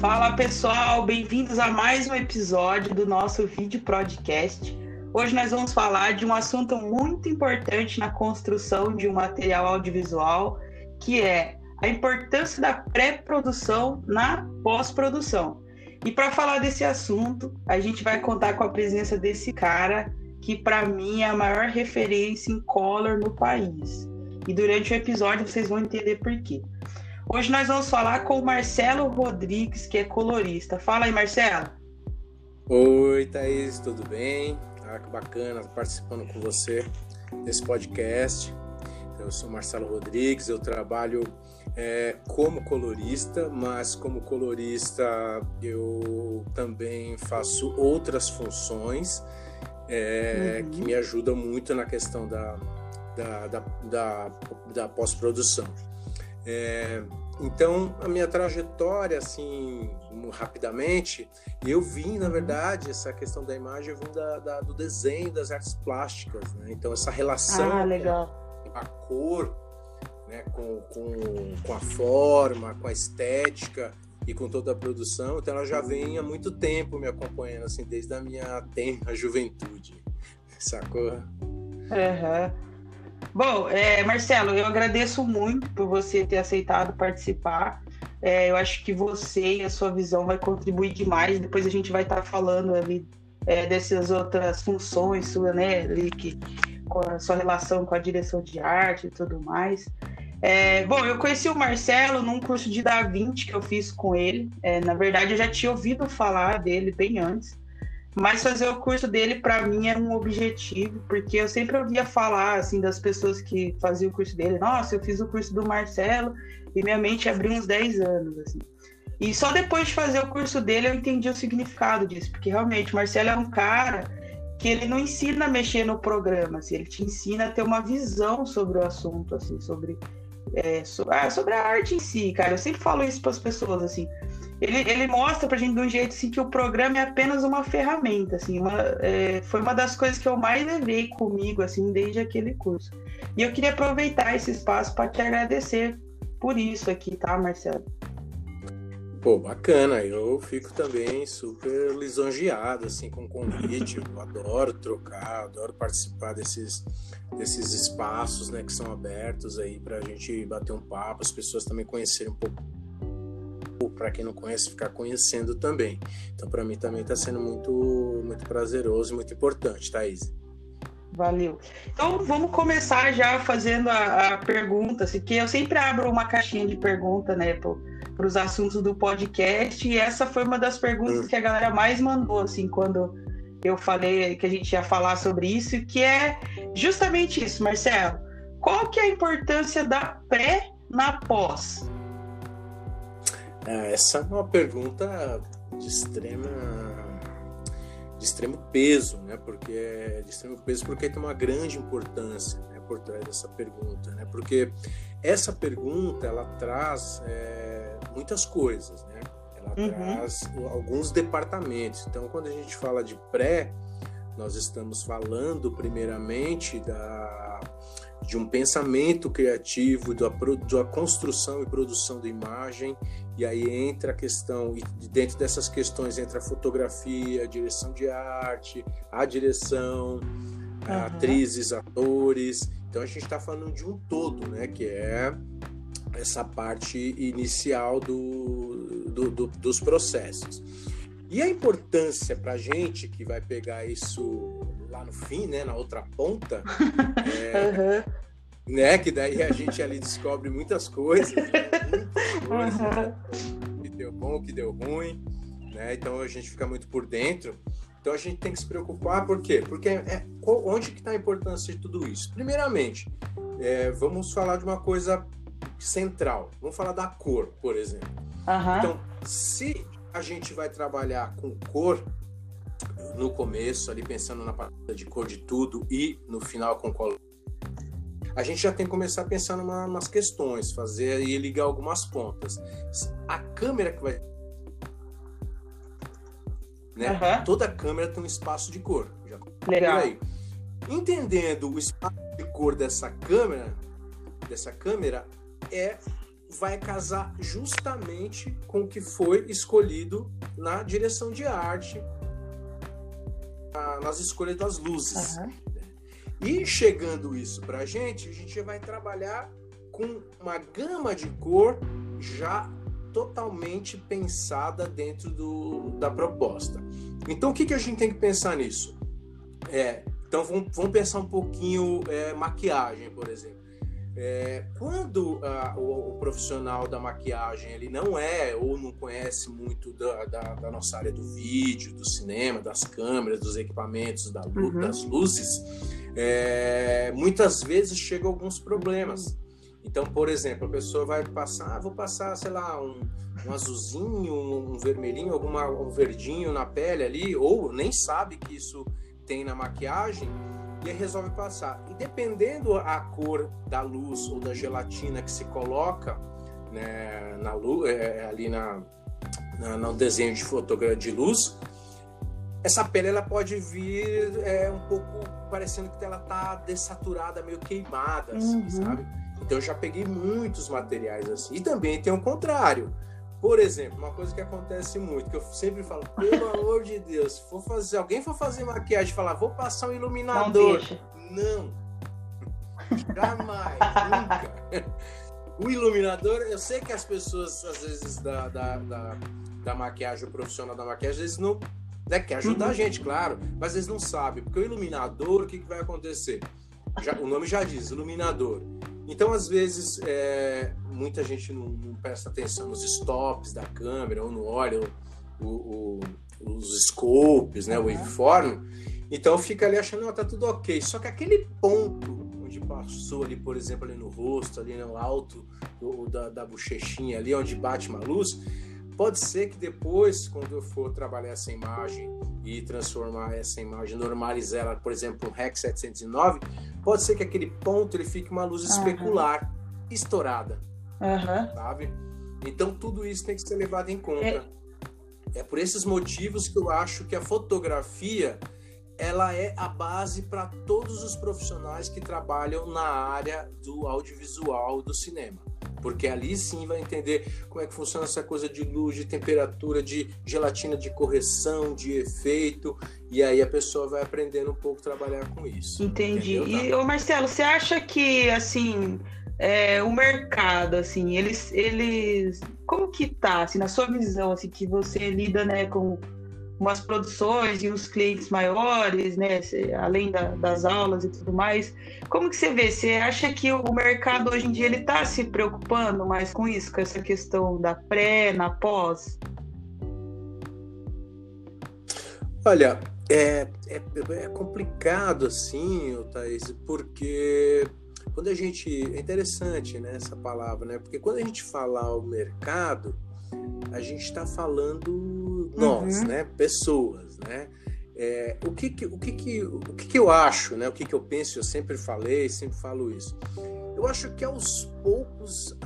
Fala pessoal, bem-vindos a mais um episódio do nosso vídeo podcast. Hoje nós vamos falar de um assunto muito importante na construção de um material audiovisual, que é a importância da pré-produção na pós-produção. E para falar desse assunto, a gente vai contar com a presença desse cara que para mim é a maior referência em color no país. E durante o episódio vocês vão entender por quê. Hoje nós vamos falar com o Marcelo Rodrigues, que é colorista. Fala aí, Marcelo. Oi, Thaís, tudo bem? Ah, que bacana participando com você nesse podcast. Eu sou Marcelo Rodrigues, eu trabalho é, como colorista, mas como colorista eu também faço outras funções é, uhum. que me ajudam muito na questão da, da, da, da, da pós-produção. É, então, a minha trajetória, assim, rapidamente, eu vim, na verdade, essa questão da imagem, eu vim da, da, do desenho das artes plásticas, né? Então, essa relação ah, com a cor né, com, com, com a forma, com a estética e com toda a produção. Então ela já vem há muito tempo me acompanhando, assim, desde a minha tenra juventude. Sacou? Uhum. Bom, é, Marcelo, eu agradeço muito por você ter aceitado participar. É, eu acho que você e a sua visão vai contribuir demais. Depois a gente vai estar falando ali é, dessas outras funções sua, né, que, com a sua relação com a direção de arte e tudo mais. É, bom, eu conheci o Marcelo num curso de Da Vinci que eu fiz com ele. É, na verdade, eu já tinha ouvido falar dele bem antes, mas fazer o curso dele para mim era um objetivo, porque eu sempre ouvia falar assim das pessoas que faziam o curso dele. Nossa, eu fiz o curso do Marcelo e minha mente abriu uns 10 anos assim. E só depois de fazer o curso dele eu entendi o significado disso, porque realmente o Marcelo é um cara que ele não ensina a mexer no programa, assim, ele te ensina a ter uma visão sobre o assunto, assim, sobre é, sobre, ah, sobre a arte em si, cara. Eu sempre falo isso para as pessoas, assim. Ele, ele mostra pra gente de um jeito assim que o programa é apenas uma ferramenta, assim. Uma, é, foi uma das coisas que eu mais levei comigo, assim, desde aquele curso. E eu queria aproveitar esse espaço para te agradecer por isso aqui, tá, Marcelo? Pô, bacana. Eu fico também super lisonjeado assim com o convite. Eu adoro trocar, adoro participar desses desses espaços, né, que são abertos aí para a gente bater um papo, as pessoas também conhecerem um pouco para quem não conhece ficar conhecendo também. Então para mim também está sendo muito muito prazeroso, muito importante, Thaís. Valeu. Então vamos começar já fazendo a, a pergunta, assim, que eu sempre abro uma caixinha de pergunta, né, para os assuntos do podcast. E essa foi uma das perguntas hum. que a galera mais mandou, assim, quando eu falei que a gente ia falar sobre isso, que é justamente isso, Marcelo. Qual que é a importância da pré na pós? Ah, essa é uma pergunta de extrema de extremo peso, né? Porque é de extremo peso porque tem uma grande importância né? por trás dessa pergunta, né? Porque essa pergunta ela traz é, muitas coisas, né? Ela uhum. traz alguns departamentos. Então, quando a gente fala de pré, nós estamos falando primeiramente da, de um pensamento criativo, da, da construção e produção da imagem, e aí entra a questão, e dentro dessas questões entra a fotografia, a direção de arte, a direção, uhum. atrizes, atores. Então a gente está falando de um todo, né? Que é essa parte inicial do, do, do dos processos. E a importância para a gente que vai pegar isso lá no fim, né, na outra ponta, é, uhum. né, que daí a gente ali descobre muitas coisas, né, muitas coisas uhum. que deu bom, que deu ruim, né, então a gente fica muito por dentro. Então a gente tem que se preocupar, por quê? Porque é, onde que está a importância de tudo isso? Primeiramente, é, vamos falar de uma coisa central. Vamos falar da cor, por exemplo. Uhum. Então, se a gente vai trabalhar com cor no começo, ali pensando na parte de cor de tudo e no final com color, a gente já tem que começar a pensar em umas questões, fazer e ligar algumas pontas. A câmera que vai né? Uhum. Toda câmera tem um espaço de cor. Já Legal. Aí. Entendendo o espaço de cor dessa câmera, dessa câmera é vai casar justamente com o que foi escolhido na direção de arte, nas escolhas das luzes. Uhum. E chegando isso para a gente, a gente vai trabalhar com uma gama de cor já totalmente pensada dentro do, da proposta. Então, o que, que a gente tem que pensar nisso? É, então, vamos, vamos pensar um pouquinho é, maquiagem, por exemplo. É, quando a, o, o, profissional da maquiagem ele não é ou não conhece muito da, da, da nossa área do vídeo, do cinema, das câmeras, dos equipamentos, da, uhum. das luzes, é, muitas vezes chegam alguns problemas. Então, por exemplo, a pessoa vai passar, ah, vou passar, sei lá, um, um azulzinho, um vermelhinho, alguma, um verdinho na pele ali, ou nem sabe que isso tem na maquiagem e aí resolve passar. E dependendo a cor da luz ou da gelatina que se coloca né, na luz, é, é, ali na, na, no desenho de fotografia de luz, essa pele ela pode vir é, um pouco parecendo que ela tá dessaturada, meio queimada, assim, uhum. sabe? Então eu já peguei muitos materiais assim. E também tem o contrário. Por exemplo, uma coisa que acontece muito, que eu sempre falo, pelo amor de Deus, se for fazer, alguém for fazer maquiagem e falar, vou passar um iluminador. Não. não. Jamais, nunca. O iluminador, eu sei que as pessoas, às vezes, da, da, da, da maquiagem, o profissional da maquiagem, eles não. Né, quer ajudar a uhum. gente, claro, mas eles não sabem. Porque o iluminador, o que, que vai acontecer? Já, o nome já diz, iluminador. Então, às vezes, é, muita gente não, não, presta atenção nos stops da câmera ou não olha o, o, os scopes, né, o waveform. Então, fica ali achando, que tá tudo ok. Só que aquele ponto onde passou ali, por exemplo, ali no rosto, ali no alto do, da, da bochechinha ali, onde bate uma luz, Pode ser que depois, quando eu for trabalhar essa imagem e transformar essa imagem, normalizar ela, por exemplo, um REC 709, pode ser que aquele ponto ele fique uma luz especular, uhum. estourada, uhum. sabe? Então tudo isso tem que ser levado em conta. É... é por esses motivos que eu acho que a fotografia ela é a base para todos os profissionais que trabalham na área do audiovisual do cinema porque ali sim vai entender como é que funciona essa coisa de luz, de temperatura, de gelatina de correção, de efeito, e aí a pessoa vai aprendendo um pouco a trabalhar com isso. Entendi. Entendeu? E, ô Marcelo, você acha que, assim, é, o mercado, assim, eles, eles, como que tá, assim, na sua visão, assim, que você lida, né, com umas produções e os clientes maiores, né, além da, das aulas e tudo mais. Como que você vê? Você acha que o mercado hoje em dia ele está se preocupando mais com isso, com essa questão da pré, na pós? Olha, é, é, é complicado assim, Thaís, porque quando a gente. É interessante né, essa palavra, né? Porque quando a gente fala o mercado, a gente está falando nós, uhum. né? Pessoas, né? É, o que, que o que, que o que, que eu acho, né? O que, que eu penso? Eu sempre falei, sempre falo isso. Eu acho que aos poucos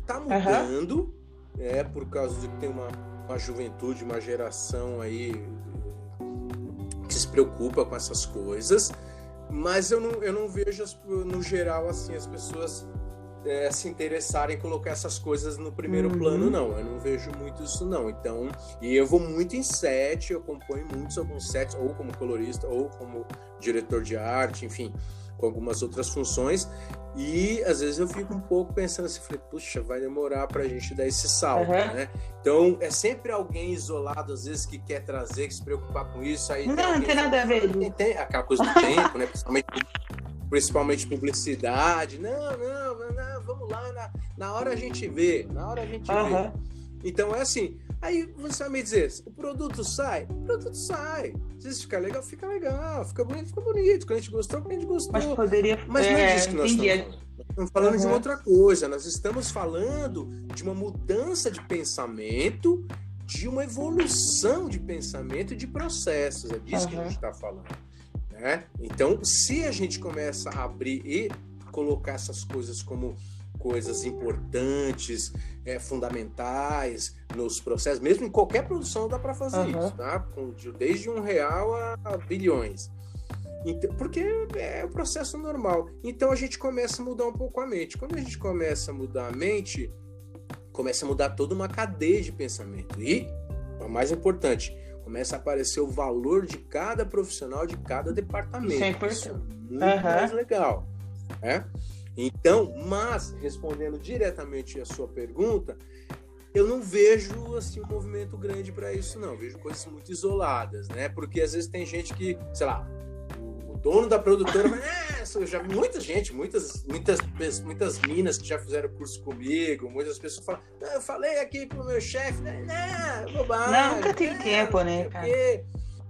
está mudando, uhum. é por causa de que tem uma, uma juventude, uma geração aí que se preocupa com essas coisas, mas eu não, eu não vejo no geral assim as pessoas é, se interessarem em colocar essas coisas no primeiro uhum. plano, não. Eu não vejo muito isso, não. Então, e eu vou muito em set, eu componho muitos alguns sets, ou como colorista, ou como diretor de arte, enfim, com algumas outras funções. E às vezes eu fico um pouco pensando assim, falei, puxa, vai demorar pra gente dar esse salto, uhum. né? Então é sempre alguém isolado, às vezes, que quer trazer, que se preocupar com isso. Aí não, não tem nada a ver. Tem, tem aquela coisa do tempo, né? Principalmente principalmente publicidade. Não, não, não, vamos lá, na, na hora a gente vê, na hora a gente uhum. vê. Então é assim. Aí você vai me dizer, o produto sai? O produto sai. Se ficar legal, fica legal. Fica bonito, fica bonito. Quando a gente gostou, quando a gente gostou. Mas poderia. Mas não é disso que nós estamos falando. Estamos falando uhum. de uma outra coisa. Nós estamos falando de uma mudança de pensamento, de uma evolução de pensamento e de processos. É disso uhum. que a gente está falando. Né? Então, se a gente começa a abrir e colocar essas coisas como coisas importantes, é, fundamentais nos processos, mesmo em qualquer produção dá para fazer uhum. isso, tá? Desde um real a, a bilhões. Então, porque é o processo normal. Então a gente começa a mudar um pouco a mente. Quando a gente começa a mudar a mente, começa a mudar toda uma cadeia de pensamento. E, o mais importante, começa a aparecer o valor de cada profissional de cada departamento. Isso é importante. Isso é muito uhum. mais legal. Né? Então, mas, respondendo diretamente a sua pergunta, eu não vejo assim um movimento grande para isso, não. Eu vejo coisas muito isoladas, né? Porque às vezes tem gente que, sei lá, dono da produtora vai, é, já muita gente, muitas, muitas, muitas minas que já fizeram curso comigo, muitas pessoas falam, eu falei aqui pro meu chefe, né? Não, bobagem. Nunca tem tempo, né, cara?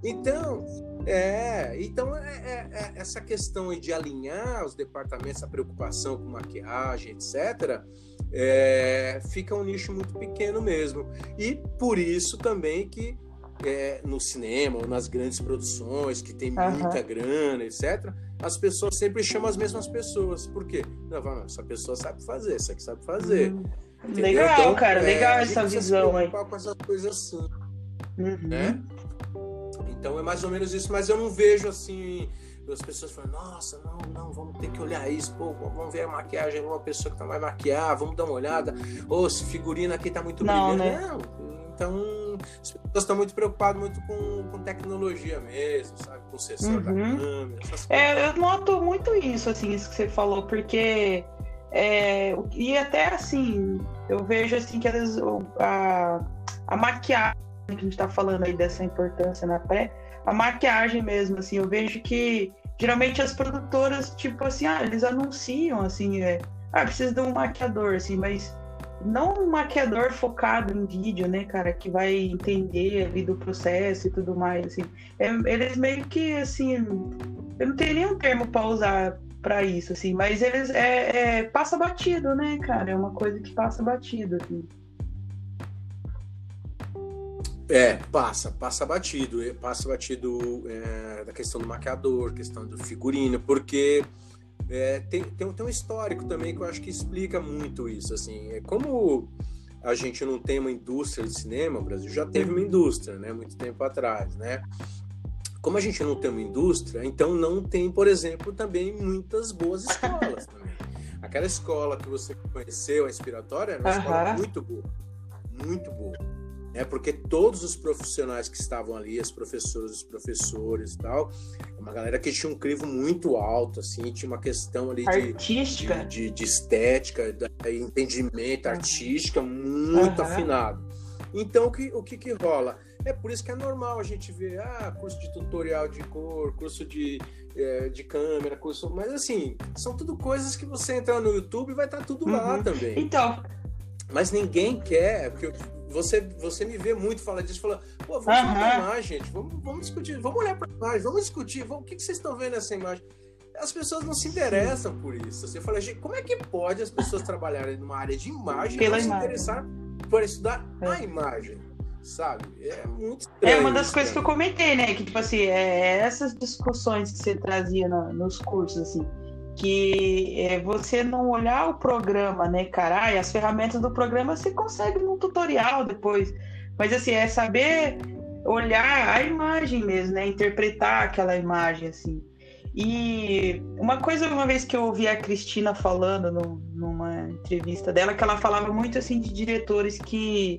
Então, é, então é, é, é, essa questão de alinhar os departamentos, a preocupação com maquiagem, etc., é, fica um nicho muito pequeno mesmo. E por isso também que é, no cinema ou nas grandes produções, que tem uhum. muita grana, etc., as pessoas sempre chamam as mesmas pessoas. Por quê? Não, essa pessoa sabe fazer, essa aqui sabe fazer. Hum. Legal, então, cara, é, legal essa visão aí. com essas coisas assim, uhum. né? Então é mais ou menos isso, mas eu não vejo assim as pessoas falam, nossa, não, não, vamos ter que olhar isso, pô, vamos ver a maquiagem de uma pessoa que tá vai maquiar, vamos dar uma olhada, ou oh, se figurino aqui tá muito não, Né? Não, então as pessoas estão muito preocupadas muito com, com tecnologia mesmo, sabe, com o sensor uhum. da câmera, essas é, coisas. É, eu noto muito isso, assim, isso que você falou, porque é, e até assim, eu vejo assim que às vezes a, a maquiagem que a gente está falando aí dessa importância na pré, a maquiagem mesmo, assim, eu vejo que geralmente as produtoras, tipo assim, ah, eles anunciam, assim, é, ah, precisa de um maquiador, assim, mas não um maquiador focado em vídeo, né, cara, que vai entender ali do processo e tudo mais, assim. É, eles meio que, assim, eu não tenho nenhum termo para usar para isso, assim, mas eles é, é, passa batido, né, cara, é uma coisa que passa batido, assim. É, passa, passa batido, passa batido é, da questão do maquiador, questão do figurino, porque é, tem, tem, tem, um histórico também que eu acho que explica muito isso, assim, é como a gente não tem uma indústria de cinema, o Brasil já teve uma indústria, né, muito tempo atrás, né, como a gente não tem uma indústria, então não tem, por exemplo, também muitas boas escolas também. Aquela escola que você conheceu, a Inspiratória, era uma uhum. escola muito boa, muito boa né? Porque todos os profissionais que estavam ali, as professoras, os professores e tal, é uma galera que tinha um crivo muito alto, assim, tinha uma questão ali artística, de, de, de estética, de entendimento artística muito uhum. afinado. Então, o que, o que que rola? É por isso que é normal a gente ver, ah, curso de tutorial de cor, curso de, é, de câmera, curso. Mas assim, são tudo coisas que você entrar no YouTube e vai estar tá tudo uhum. lá também. Então. Mas ninguém quer, porque você, você me vê muito falar disso, falando, pô, vamos uhum. falar gente, vamos, vamos discutir, vamos olhar para a imagem, vamos discutir, vamos, o que, que vocês estão vendo nessa imagem? As pessoas não se interessam por isso. Você fala, gente, como é que pode as pessoas trabalharem numa área de imagem Pela e não se interessar por estudar é. a imagem? Sabe? É muito estranho. É uma das coisas que eu comentei, né? Que, tipo assim, é, essas discussões que você trazia no, nos cursos, assim, que é você não olhar o programa, né, cara? E as ferramentas do programa você consegue num tutorial depois. Mas assim, é saber olhar a imagem mesmo, né? Interpretar aquela imagem, assim. E uma coisa, uma vez que eu ouvi a Cristina falando no, numa entrevista dela, que ela falava muito assim de diretores que,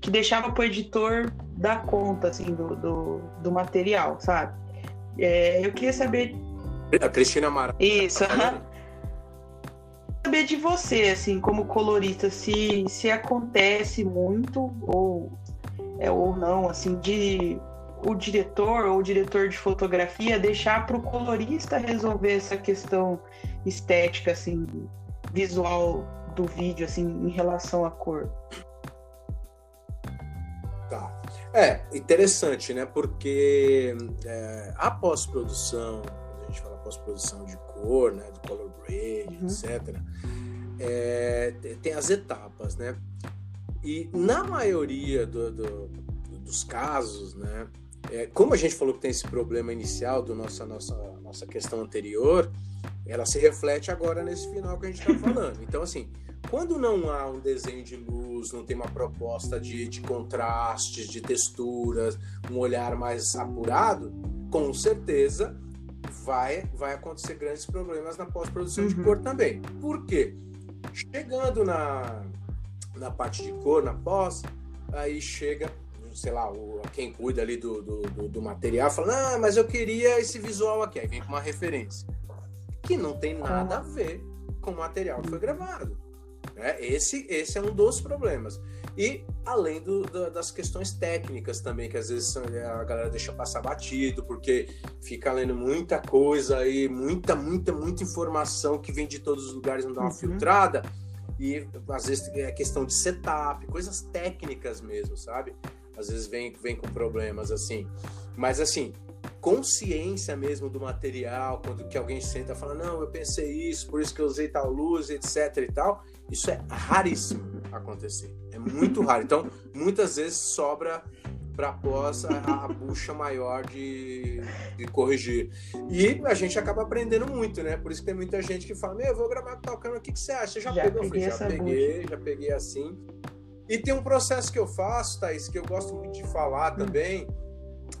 que deixava para o editor dar conta assim, do, do, do material, sabe? É, eu queria saber a Cristina Mara. Isso, aham. Saber de você, assim, como colorista, se, se acontece muito ou, é, ou não, assim, de o diretor ou o diretor de fotografia deixar para o colorista resolver essa questão estética, assim, visual do vídeo, assim, em relação à cor. Tá. É, interessante, né? Porque é, a pós-produção, pós-produção de cor, né, do color grade, uhum. etc. É, tem as etapas, né? E na maioria do, do, dos casos, né, é, como a gente falou que tem esse problema inicial do nossa nossa nossa questão anterior, ela se reflete agora nesse final que a gente está falando. Então, assim, Quando não há um desenho de luz, não tem uma proposta de, de contrastes, de texturas, um olhar mais apurado, com certeza vai, vai acontecer grandes problemas na pós-produção uhum. de cor também. Por quê? Chegando na, na parte de cor, na pós, aí chega, sei lá, o, quem cuida ali do, do, do, do material fala, ah, mas eu queria esse visual aqui. Aí vem com uma referência. Que não tem nada a ver com o material que foi gravado. Né? Esse, esse é um dos problemas. E além do, do, das questões técnicas também, que às vezes a galera deixa passar batido, porque fica lendo muita coisa aí, muita, muita, muita informação que vem de todos os lugares, não dá uma uhum. filtrada. E às vezes é questão de setup, coisas técnicas mesmo, sabe? Às vezes vem, vem com problemas assim. Mas assim, consciência mesmo do material, quando que alguém senta e fala, não, eu pensei isso, por isso que eu usei tal luz, etc e tal, isso é raríssimo acontecer. É muito raro. Então, muitas vezes sobra para após a, a, bucha maior de, de, corrigir. E a gente acaba aprendendo muito, né? Por isso que tem muita gente que fala: Meu, eu vou gravar tocando, o que, que você acha? Você já, já pegou? Peguei já peguei, bucha. já peguei assim. E tem um processo que eu faço, Thaís, que eu gosto muito de falar hum. também.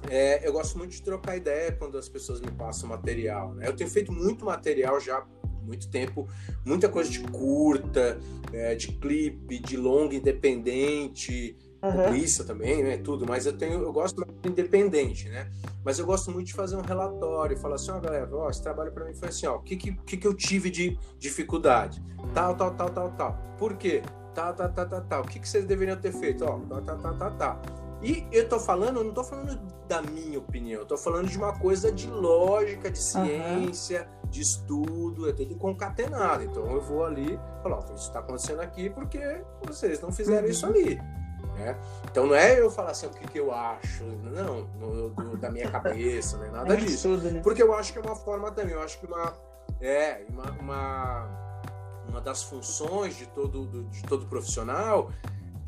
É, eu gosto muito de trocar ideia quando as pessoas me passam material. Né? Eu tenho feito muito material já muito tempo, muita coisa de curta, é, de clipe, de longa independente, uhum. também, né, tudo, mas eu tenho, eu gosto de independente, né? Mas eu gosto muito de fazer um relatório, falar assim, ó, oh, galera, ó, esse trabalho para mim foi assim, ó, o que, que que eu tive de dificuldade? Tal, tal, tal, tal, tal. Por quê? Tal, tal, tal, tal, tal. O que que vocês deveriam ter feito? Ó, tal, tal, tal, tal, tal. E eu tô falando, eu não tô falando da minha opinião, eu tô falando de uma coisa de lógica, de ciência, uhum. De estudo, é tudo concatenado. Então eu vou ali falo, ó, isso está acontecendo aqui porque vocês não fizeram uhum. isso ali. Né? Então não é eu falar assim o que, que eu acho, não, no, do, da minha cabeça, né? nada é disso. Tudo, né? Porque eu acho que é uma forma também, eu acho que uma, é, uma, uma, uma das funções de todo, de todo profissional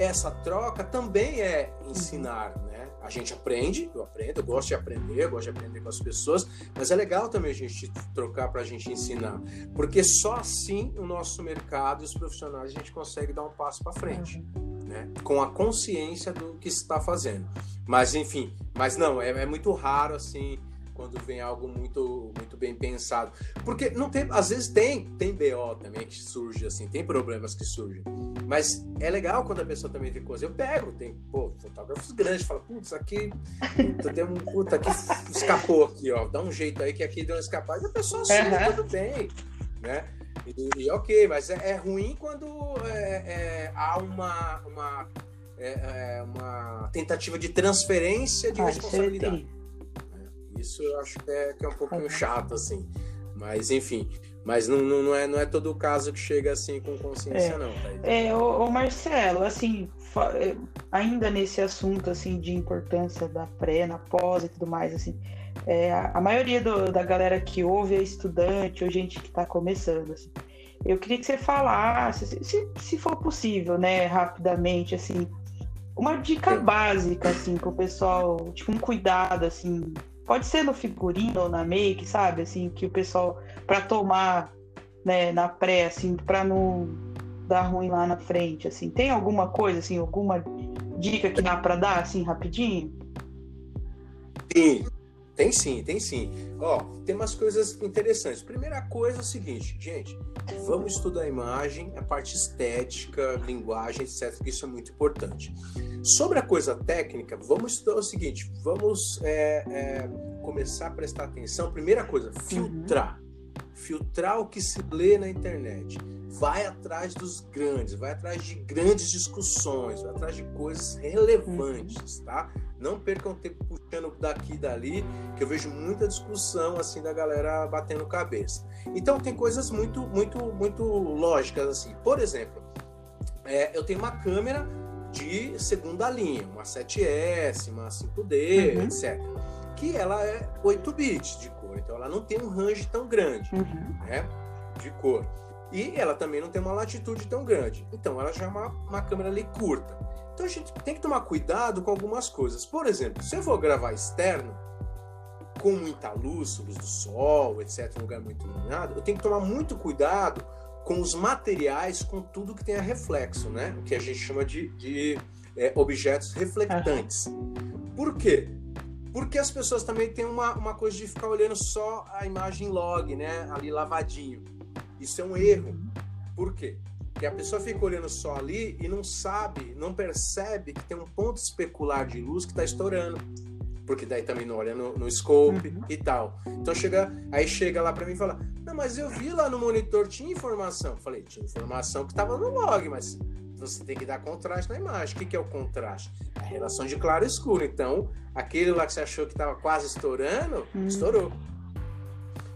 essa troca também é ensinar, né? A gente aprende, eu aprendo, eu gosto de aprender, eu gosto de aprender com as pessoas, mas é legal também a gente trocar para a gente ensinar, porque só assim o nosso mercado e os profissionais a gente consegue dar um passo para frente, né? Com a consciência do que está fazendo. Mas enfim, mas não, é, é muito raro assim quando vem algo muito muito bem pensado. Porque não tem, às vezes tem, tem BO também que surge assim, tem problemas que surgem. Mas é legal quando a pessoa também tem coisa. Eu pego, tem, pô, fotógrafos grandes, fala, putz, aqui puta, tem um puta aqui escapou aqui, ó. Dá um jeito aí que aqui deu uma escapada e a pessoa assume, uhum. tudo bem, né? E, e ok, mas é, é ruim quando é, é, há uma, uma, é, é, uma tentativa de transferência de ah, responsabilidade. Isso eu acho que é, que é um pouquinho chato, assim. Mas, enfim. Mas não, não, não, é, não é todo o caso que chega assim com consciência, é. não. Tá? É, o, o Marcelo, assim, é, ainda nesse assunto, assim, de importância da pré, na pós e tudo mais, assim, é, a, a, maioria do, da galera que ouve é estudante ou gente que está começando, assim. Eu queria que você falasse, se, se for possível, né, rapidamente, assim, uma dica básica, assim, para o pessoal, tipo, um cuidado, assim, Pode ser no figurino ou na make, sabe? Assim, que o pessoal, para tomar né, na pré, assim, para não dar ruim lá na frente, assim. Tem alguma coisa, assim, alguma dica que dá para dar, assim, rapidinho? Sim, tem sim, tem sim. Ó, tem umas coisas interessantes. Primeira coisa é o seguinte, gente, vamos estudar a imagem, a parte estética, linguagem, etc. Que isso é muito importante. Sobre a coisa técnica, vamos estudar o seguinte: vamos é, é, começar a prestar atenção. Primeira coisa, filtrar. Uhum. Filtrar o que se lê na internet. Vai atrás dos grandes, vai atrás de grandes discussões, vai atrás de coisas relevantes, uhum. tá? Não percam tempo puxando daqui e dali, que eu vejo muita discussão assim da galera batendo cabeça. Então tem coisas muito, muito, muito lógicas assim. Por exemplo, é, eu tenho uma câmera de segunda linha, uma 7S, uma 5D, uhum. etc. Que ela é 8 bits de cor, então ela não tem um range tão grande uhum. né, de cor. E ela também não tem uma latitude tão grande. Então ela já é uma, uma câmera ali curta. Então a gente tem que tomar cuidado com algumas coisas. Por exemplo, se eu for gravar externo, com muita luz, luz do sol, etc., um lugar muito iluminado, eu tenho que tomar muito cuidado com os materiais, com tudo que tenha reflexo, né? O que a gente chama de, de é, objetos reflectantes. Por quê? Porque as pessoas também têm uma, uma coisa de ficar olhando só a imagem log, né? Ali lavadinho. Isso é um erro. Por quê? Porque a pessoa fica olhando só ali e não sabe, não percebe que tem um ponto especular de luz que está estourando. Porque daí também não olha no, no scope uhum. e tal. Então chega, aí chega lá para mim e fala: Não, mas eu vi lá no monitor, tinha informação. falei, tinha informação que estava no log, mas você tem que dar contraste na imagem. O que, que é o contraste? A relação de claro e escuro. Então, aquele lá que você achou que estava quase estourando, uhum. estourou.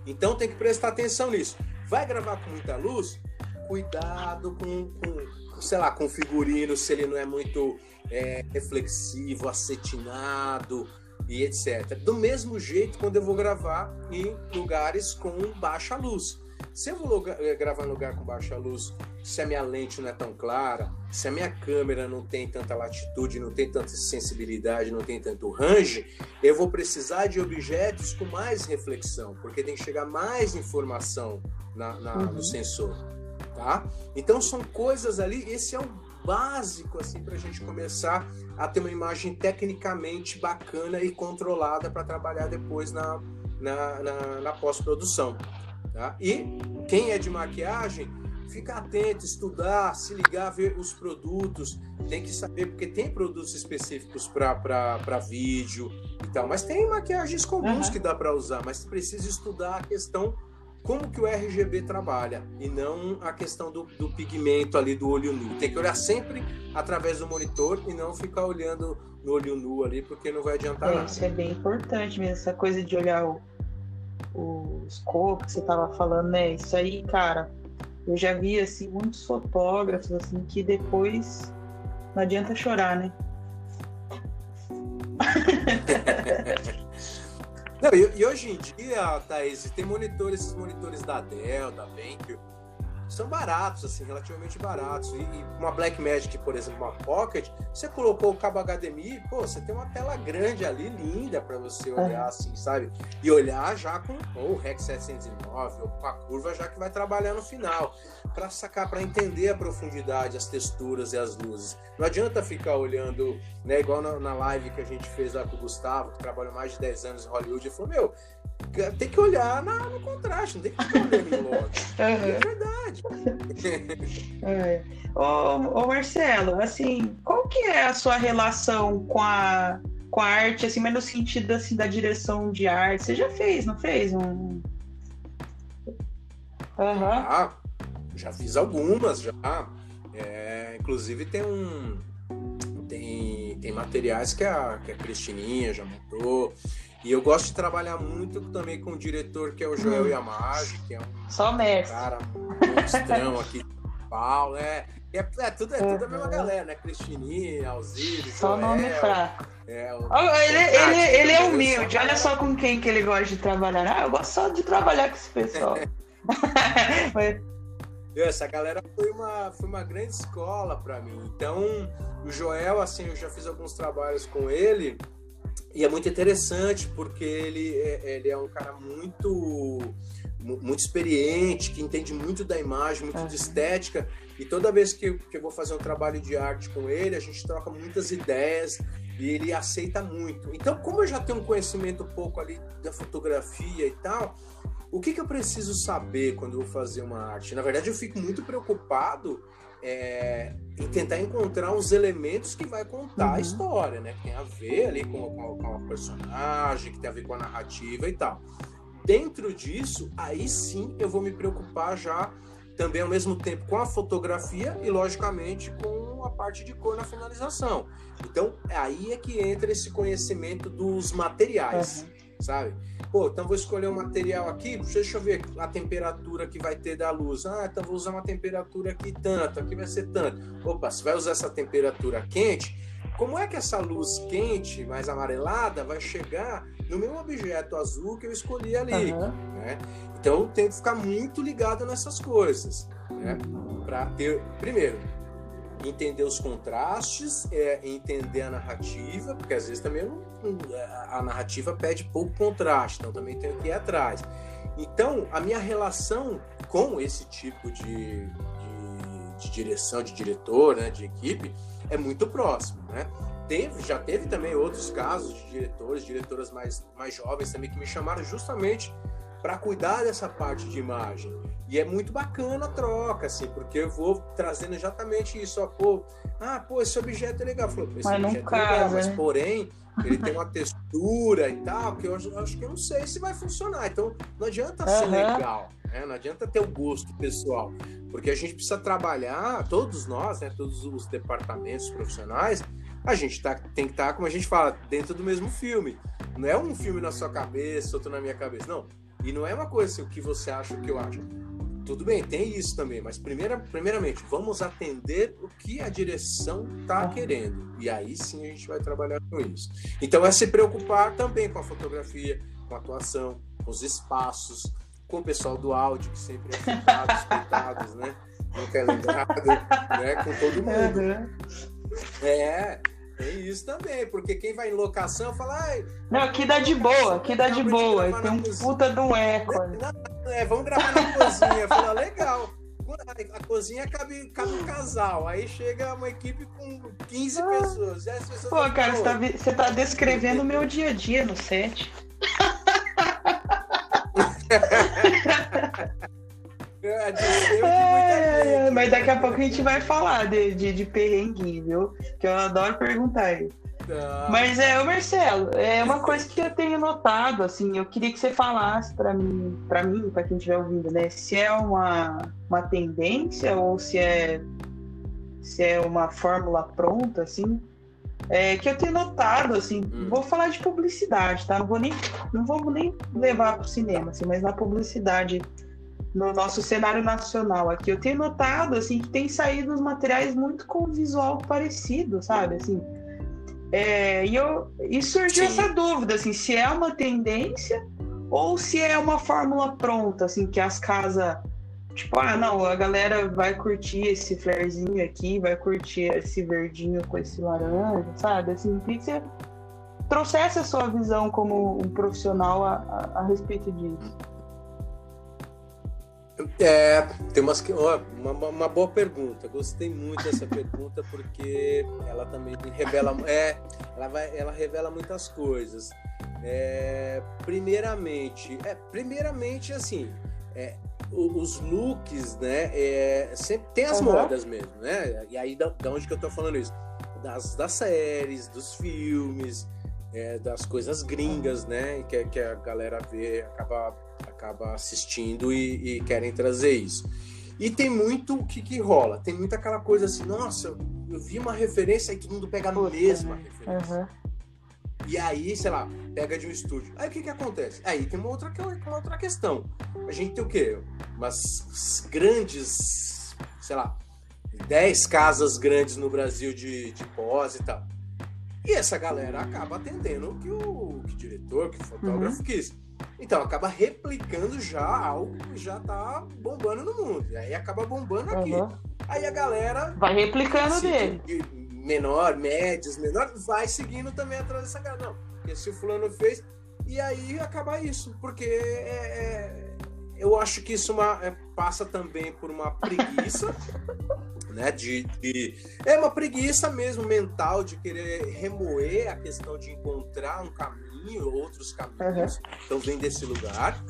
Então tem que prestar atenção nisso. Vai gravar com muita luz? Cuidado com, com sei lá, com o figurino, se ele não é muito é, reflexivo, acetinado e etc. Do mesmo jeito quando eu vou gravar em lugares com baixa luz. Se eu vou eh, gravar em lugar com baixa luz, se a minha lente não é tão clara, se a minha câmera não tem tanta latitude, não tem tanta sensibilidade, não tem tanto range, eu vou precisar de objetos com mais reflexão, porque tem que chegar mais informação na, na uhum. no sensor, tá? Então são coisas ali, esse é o básico assim para a gente começar a ter uma imagem tecnicamente bacana e controlada para trabalhar depois na, na, na, na pós-produção. Tá? E quem é de maquiagem, fica atento, estudar, se ligar, ver os produtos. Tem que saber, porque tem produtos específicos para vídeo e tal. Mas tem maquiagens comuns uhum. que dá para usar, mas precisa estudar a questão como que o RGB trabalha e não a questão do, do, pigmento ali do olho nu. Tem que olhar sempre através do monitor e não ficar olhando no olho nu ali, porque não vai adiantar é, nada. Isso é bem importante mesmo, essa coisa de olhar o, o scope que você tava falando, né? Isso aí, cara, eu já vi assim muitos fotógrafos assim que depois não adianta chorar, né? não, e, e, hoje em dia, Thaís, tem monitores, esses monitores da Dell, da BenQ, são baratos, assim, relativamente baratos. E, e, uma Blackmagic, por exemplo, uma Pocket, você colocou o cabo HDMI, pô, você tem uma tela grande ali, linda para você olhar, assim, sabe? E olhar já com ou o REC 709 ou com a curva já que vai trabalhar no final, para sacar, para entender a profundidade, as texturas e as luzes. Não adianta ficar olhando, né, igual na, na live que a gente fez lá com o Gustavo, que trabalha mais de 10 anos em Hollywood, e falou: Meu, tem que olhar na, no contraste, não tem que ficar olhando. É verdade. É. Ô, ô, Marcelo, assim, qual que é a sua relação com a, com a arte, assim, mas no sentido assim, da direção de arte? Você já fez, não fez? Um... Uhum. Ah, já fiz algumas, já. É, inclusive tem um. Tem, materiais que a, que a Cristininha já montou. E eu gosto de trabalhar muito também com o diretor que é o Joel hum. Yamagi, que é um Só mestre. cara monstrão aqui de Paulo. É, é, é, tudo, é tudo a mesma galera, né? Cristininha, Alzírio, Só Joel, nome fraco. É, o, ele, ele, ele é humilde, olha só com quem que ele gosta de trabalhar. Ah, eu gosto só de trabalhar com esse pessoal. Essa galera foi uma, foi uma grande escola para mim. Então, o Joel, assim, eu já fiz alguns trabalhos com ele e é muito interessante porque ele é, ele é um cara muito muito experiente, que entende muito da imagem, muito de estética. E toda vez que que eu vou fazer um trabalho de arte com ele, a gente troca muitas ideias e ele aceita muito. Então, como eu já tenho um conhecimento um pouco ali da fotografia e tal, o que, que eu preciso saber quando eu vou fazer uma arte? Na verdade, eu fico muito preocupado é, e tentar encontrar os elementos que vai contar uhum. a história, né? Que tem a ver ali com, com, com a personagem, que tem a ver com a narrativa e tal. Dentro disso, aí sim eu vou me preocupar já também ao mesmo tempo com a fotografia e logicamente com a parte de cor na finalização. Então aí é que entra esse conhecimento dos materiais, uhum. sabe? Pô, então vou escolher um material aqui, deixa eu ver a temperatura que vai ter da luz. Ah, então vou usar uma temperatura aqui tanto, aqui vai ser tanto. Opa, se vai usar essa temperatura quente, como é que essa luz quente, mais amarelada, vai chegar no meu objeto azul que eu escolhi ali? Uhum. Né? Então tem que ficar muito ligado nessas coisas. Né? Para ter, primeiro, entender os contrastes, é, entender a narrativa, porque às vezes também a narrativa pede pouco contraste, então também tem que ir atrás. Então, a minha relação com esse tipo de, de direção, de diretor, né, de equipe, é muito próximo, né? Teve, já teve também outros casos de diretores, diretoras mais, mais jovens também que me chamaram justamente para cuidar dessa parte de imagem. E é muito bacana a troca, assim, porque eu vou trazendo exatamente isso. Ó, pô, ah, pô, esse objeto é legal. Falou, esse mas objeto é legal, mas né? porém, ele tem uma textura e tal, que eu acho, acho, que eu não sei se vai funcionar. Então, não adianta ser legal, né? Não adianta ter o gosto pessoal. Porque a gente precisa trabalhar, todos nós, né? Todos os departamentos profissionais, a gente tá, tem que estar, tá, como a gente fala, dentro do mesmo filme. Não é um filme na sua cabeça, outro na minha cabeça. Não. E não é uma coisa assim, o que você acha, o que eu acho. Tudo bem, tem isso também, mas primeira, primeiramente, vamos atender o que a direção está querendo. E aí sim a gente vai trabalhar com isso. Então é se preocupar também com a fotografia, com a atuação, com os espaços, com o pessoal do áudio, que sempre é citado, coitados, né? Nunca é lembrado, né? Com todo mundo. Uhum. É, é isso também, porque quem vai em locação fala. Não, aqui dá de boa, aqui dá de boa. Tem um puta de um eco. É, vamos gravar na cozinha. Fala, legal. A cozinha cabe, cabe um casal. Aí chega uma equipe com 15 ah. pessoas. pessoas Pô, cara, você tá, você tá descrevendo o meu dia a dia no set. É, mas daqui a pouco a gente vai falar de, de, de perrengue, viu? Que eu adoro perguntar. Tá. Mas é, o Marcelo, é uma coisa que eu tenho notado, assim, eu queria que você falasse para mim, para mim, para quem estiver ouvindo, né, se é uma, uma tendência ou se é se é uma fórmula pronta, assim, é, que eu tenho notado, assim, hum. vou falar de publicidade, tá? Não vou nem, não vou nem levar para o cinema, assim, mas na publicidade no nosso cenário nacional aqui, eu tenho notado assim que tem saído os materiais muito com visual parecido, sabe? Assim, é, e, eu, e surgiu Sim. essa dúvida, assim, se é uma tendência ou se é uma fórmula pronta, assim, que as casas, tipo, ah, não, a galera vai curtir esse flarezinho aqui, vai curtir esse verdinho com esse laranja, sabe? Assim, que você trouxesse a sua visão como um profissional a, a, a respeito disso. É, tem umas uma, uma boa pergunta. Gostei muito dessa pergunta porque ela também revela, é, ela vai, ela revela muitas coisas. É, primeiramente, é, primeiramente assim, é, os looks, né? É, sempre tem as uhum. modas mesmo, né? E aí da, da, onde que eu tô falando isso? Das, das séries, dos filmes, é, das coisas gringas, né? Que, que a galera vê, acaba acaba assistindo e, e querem trazer isso. E tem muito o que, que rola. Tem muita aquela coisa assim, nossa, eu vi uma referência e todo mundo pega a mesma né? referência. Uhum. E aí, sei lá, pega de um estúdio. Aí o que que acontece? Aí tem uma outra, uma outra questão. A gente tem o quê? Umas grandes, sei lá, 10 casas grandes no Brasil de, de pós e tal. E essa galera acaba atendendo o que o, que o diretor, que o fotógrafo uhum. quis. Então, acaba replicando já algo que já tá bombando no mundo. E aí acaba bombando aqui. Uhum. Aí a galera. Vai replicando dele. menor, médios, menor, vai seguindo também atrás dessa galera. Não, porque se o fulano fez. E aí acaba isso. Porque é, é, eu acho que isso uma, é, passa também por uma preguiça. né, de, de, é uma preguiça mesmo mental de querer remoer a questão de encontrar um caminho caminho, outros caminhos. Uhum. Então vem desse lugar.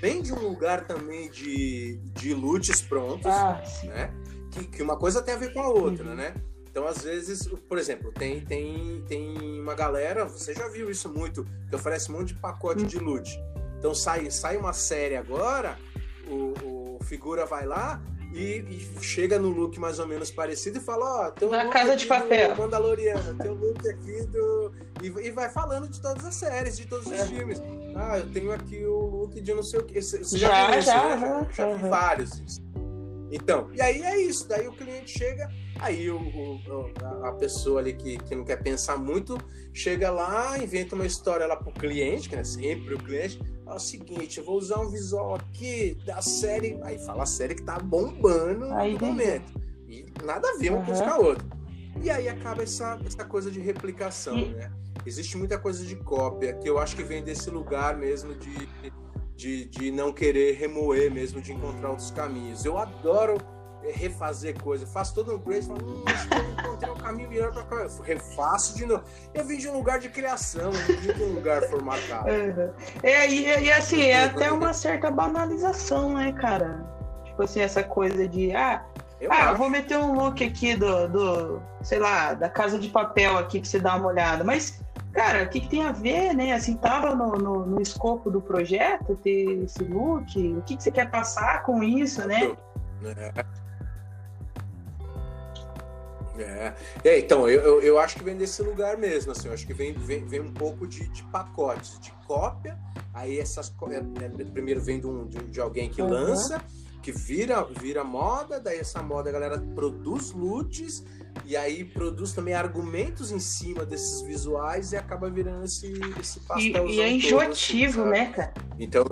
Vem de um lugar também de, de lutes prontos, ah, né? Que, que uma coisa tem a ver com a outra, uhum. né? Então, às vezes, por exemplo, tem, tem, tem uma galera, você já viu isso muito, que oferece um monte de pacote uhum. de loot. Então sai, sai uma série agora, o, o figura vai lá, e, e, chega no look mais ou menos parecido e fala, ó, oh, tem um Na Casa de Papel. Mandaloriano, tem um look aqui do... E, e, vai falando de todas as séries, de todos os é. filmes. Ah, eu tenho aqui o look de não sei o que. Você já, já viu isso, já, né? Já, já vi vários isso. Então, e aí é isso. Daí o cliente chega, aí o, o, a pessoa ali que, que não quer pensar muito, chega lá, inventa uma história lá pro cliente, que é sempre o cliente é o seguinte, eu vou usar um visual aqui da série, aí fala a série que tá bombando aí, no momento. E nada a ver uma uhum. coisa com a outra. E aí acaba essa, essa coisa de replicação, e... né? Existe muita coisa de cópia, que eu acho que vem desse lugar mesmo de, de, de não querer remoer mesmo, de encontrar outros caminhos. Eu adoro refazer coisa. faço todo o upgrade, falo, hum, acho que eu encontrei um caminho melhor para cá. Eu refaço de novo. Eu vim de um lugar de criação, não vim de um lugar formatado. É, e, e assim, é até uma certa banalização, né, cara? Tipo assim, essa coisa de, ah, eu ah, vou meter um look aqui do, do, sei lá, da Casa de Papel aqui pra você dar uma olhada. Mas, cara, o que, que tem a ver, né? Assim, tava no, no, no, escopo do projeto ter esse look? O que, que você quer passar com isso, né? É. É. é então, eu, eu, eu, acho que vem desse lugar mesmo, assim, eu acho que vem, vem, vem um pouco de, de pacotes, de cópia, aí essas é, é, primeiro vem de, um, de, de alguém que uhum. lança, que vira, vira moda, daí essa moda a galera produz loots e aí produz também argumentos em cima desses visuais e acaba virando esse, esse pastel. E, e é enjoativo, assim, né, cara? Então,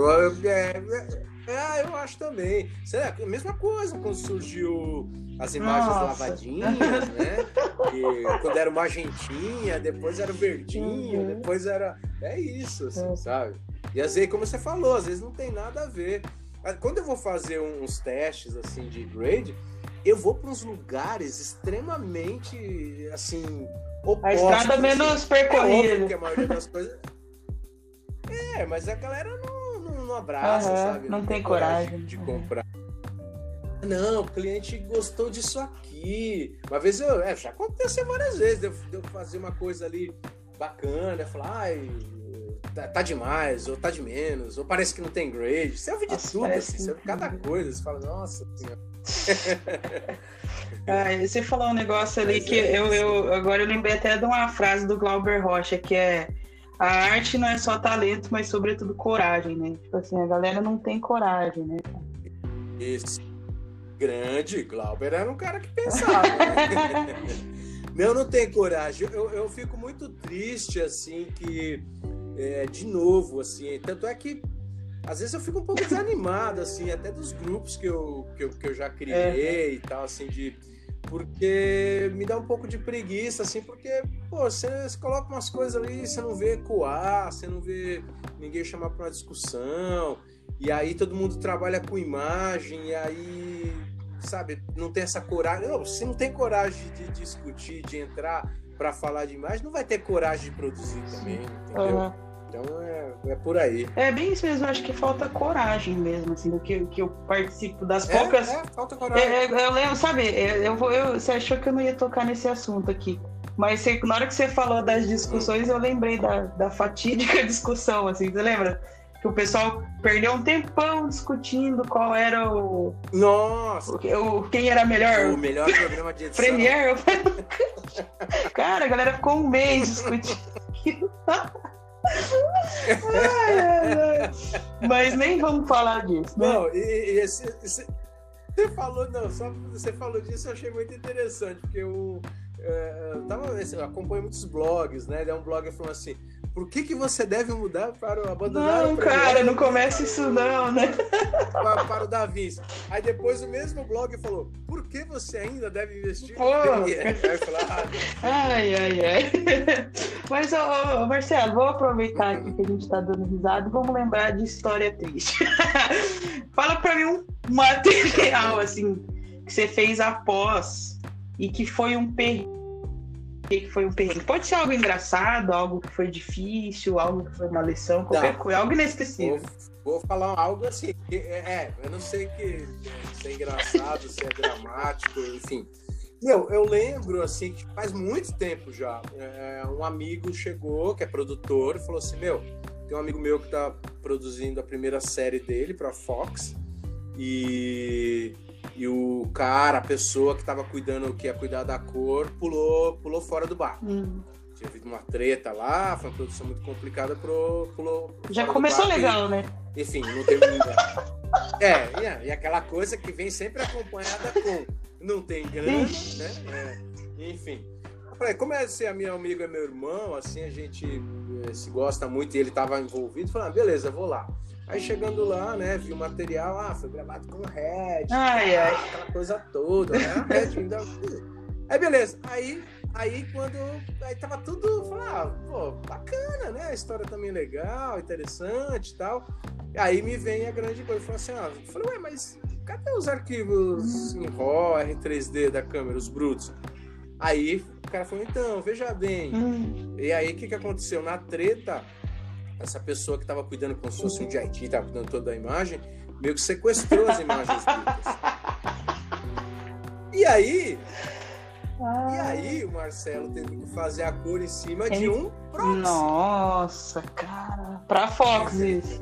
é, é, é, eu acho também. Será? A mesma coisa quando surgiu as imagens Nossa. lavadinhas, né? E quando era magentinha, depois era verdinho, uhum. depois era. É isso, assim, uhum. sabe? E às vezes, como você falou, às vezes não tem nada a ver. Quando eu vou fazer uns testes assim de grade, eu vou para uns lugares extremamente assim opostos. A estrada assim. menos percorrida. É a maioria das coisas. É, mas a galera não, não, abraça, uhum, sabe? Não, não tem, coragem, de comprar. Não, o cliente gostou disso aqui. Uma vez eu. É, já aconteceu várias vezes de eu, de eu fazer uma coisa ali bacana, falar, ai, tá, tá, demais, ou tá de menos, ou parece que não tem grade. Você ouve de nossa, tudo, assim, você ouve cada coisa, você fala, nossa senhora. ah, você falou um negócio ali Mas que é, eu, eu agora eu lembrei até de uma frase do Glauber Rocha, que é a arte não é só talento, mas sobretudo coragem, né? Tipo assim, a galera não tem coragem, né? Isso. Grande, Glauber era um cara que pensava. Né? Meu não tem coragem. Eu, eu fico muito triste, assim, que é, de novo, assim. Tanto é que às vezes eu fico um pouco desanimado, assim, até dos grupos que eu, que eu, que eu já criei é. e tal, assim, de. Porque me dá um pouco de preguiça, assim, porque, pô, você, você coloca umas coisas ali, você não vê ecoar, você não vê ninguém chamar para uma discussão, e aí todo mundo trabalha com imagem, e aí, sabe, não tem essa coragem. Não, se não tem coragem de discutir, de entrar para falar de imagem, não vai ter coragem de produzir também, entendeu? Uhum. Então é, é por aí. É bem isso mesmo, acho que falta coragem mesmo, assim, do que, que eu participo das é, poucas. É, falta coragem. É, é, eu lembro, sabe, eu vou, eu, você achou que eu não ia tocar nesse assunto aqui. Mas você, na hora que você falou das discussões, eu lembrei da, da fatídica discussão, assim, você lembra? que o pessoal perdeu um tempão discutindo qual era o. Nossa! O, quem era melhor? O melhor programa de edição. Premiere. Cara, a galera ficou um mês discutindo. Mas nem vamos falar disso. Né? Não, e, e esse, esse, você falou, não, só você falou disso, eu achei muito interessante, porque eu, é, eu, tava, eu acompanho muitos blogs, né? Daí um blog falou assim por que, que você deve mudar para o abandonar Não, o cara, não comece isso não, né? Para, para o Davi. Aí depois o mesmo blog falou, por que você ainda deve investir Pô. Ah, ai, ai, ai. Mas, ô, ô, Marcelo, vou aproveitar aqui que a gente está dando risada e vamos lembrar de história triste. Fala para mim um material, assim, que você fez após e que foi um perrengue que foi um perrengue. Pode ser algo engraçado, algo que foi difícil, algo que foi uma lição, qualquer não, coisa, algo inesquecível. Vou, vou, falar algo assim, é, é, eu não sei que, se é engraçado, se é dramático, enfim. Meu, eu lembro assim que faz muito tempo já, é, um amigo chegou, que é produtor, e falou assim: Meu, tem um amigo meu que tá produzindo a primeira série dele para Fox, e e o cara, a pessoa que estava cuidando, que ia cuidar da cor, pulou, pulou fora do barco. Hum. Tinha havido uma treta lá, foi uma produção muito complicada, pro, pulou. Já começou legal, e, né? Enfim, não tem muita. é, e, aquela coisa que vem sempre acompanhada com não tem grana, né? É, enfim. falei, como é assim, a minha amiga é meu irmão, assim, a gente eh, se gosta muito e ele estava envolvido, falei, ah, beleza, vou lá. Aí chegando lá, né, vi o material, ah, foi gravado com Red, ai, ai. aquela coisa toda, né? Red ainda. Aí beleza, aí Aí quando. Aí tava tudo. Falei, ah, pô, bacana, né? A história também é legal, interessante e tal. Aí me vem a grande coisa. Falei assim, ah, eu falei, ué, mas cadê os arquivos em RAW, R3D da câmera, os brutos? Aí o cara falou, então, veja bem. Hum. E aí o que, que aconteceu? Na treta, essa pessoa que estava cuidando como se fosse um DIT, estava cuidando toda a imagem, meio que sequestrou as imagens. E aí, ah. E aí o Marcelo teve que fazer a cor em cima de um proxy. Nossa, cara. Pra Fox isso.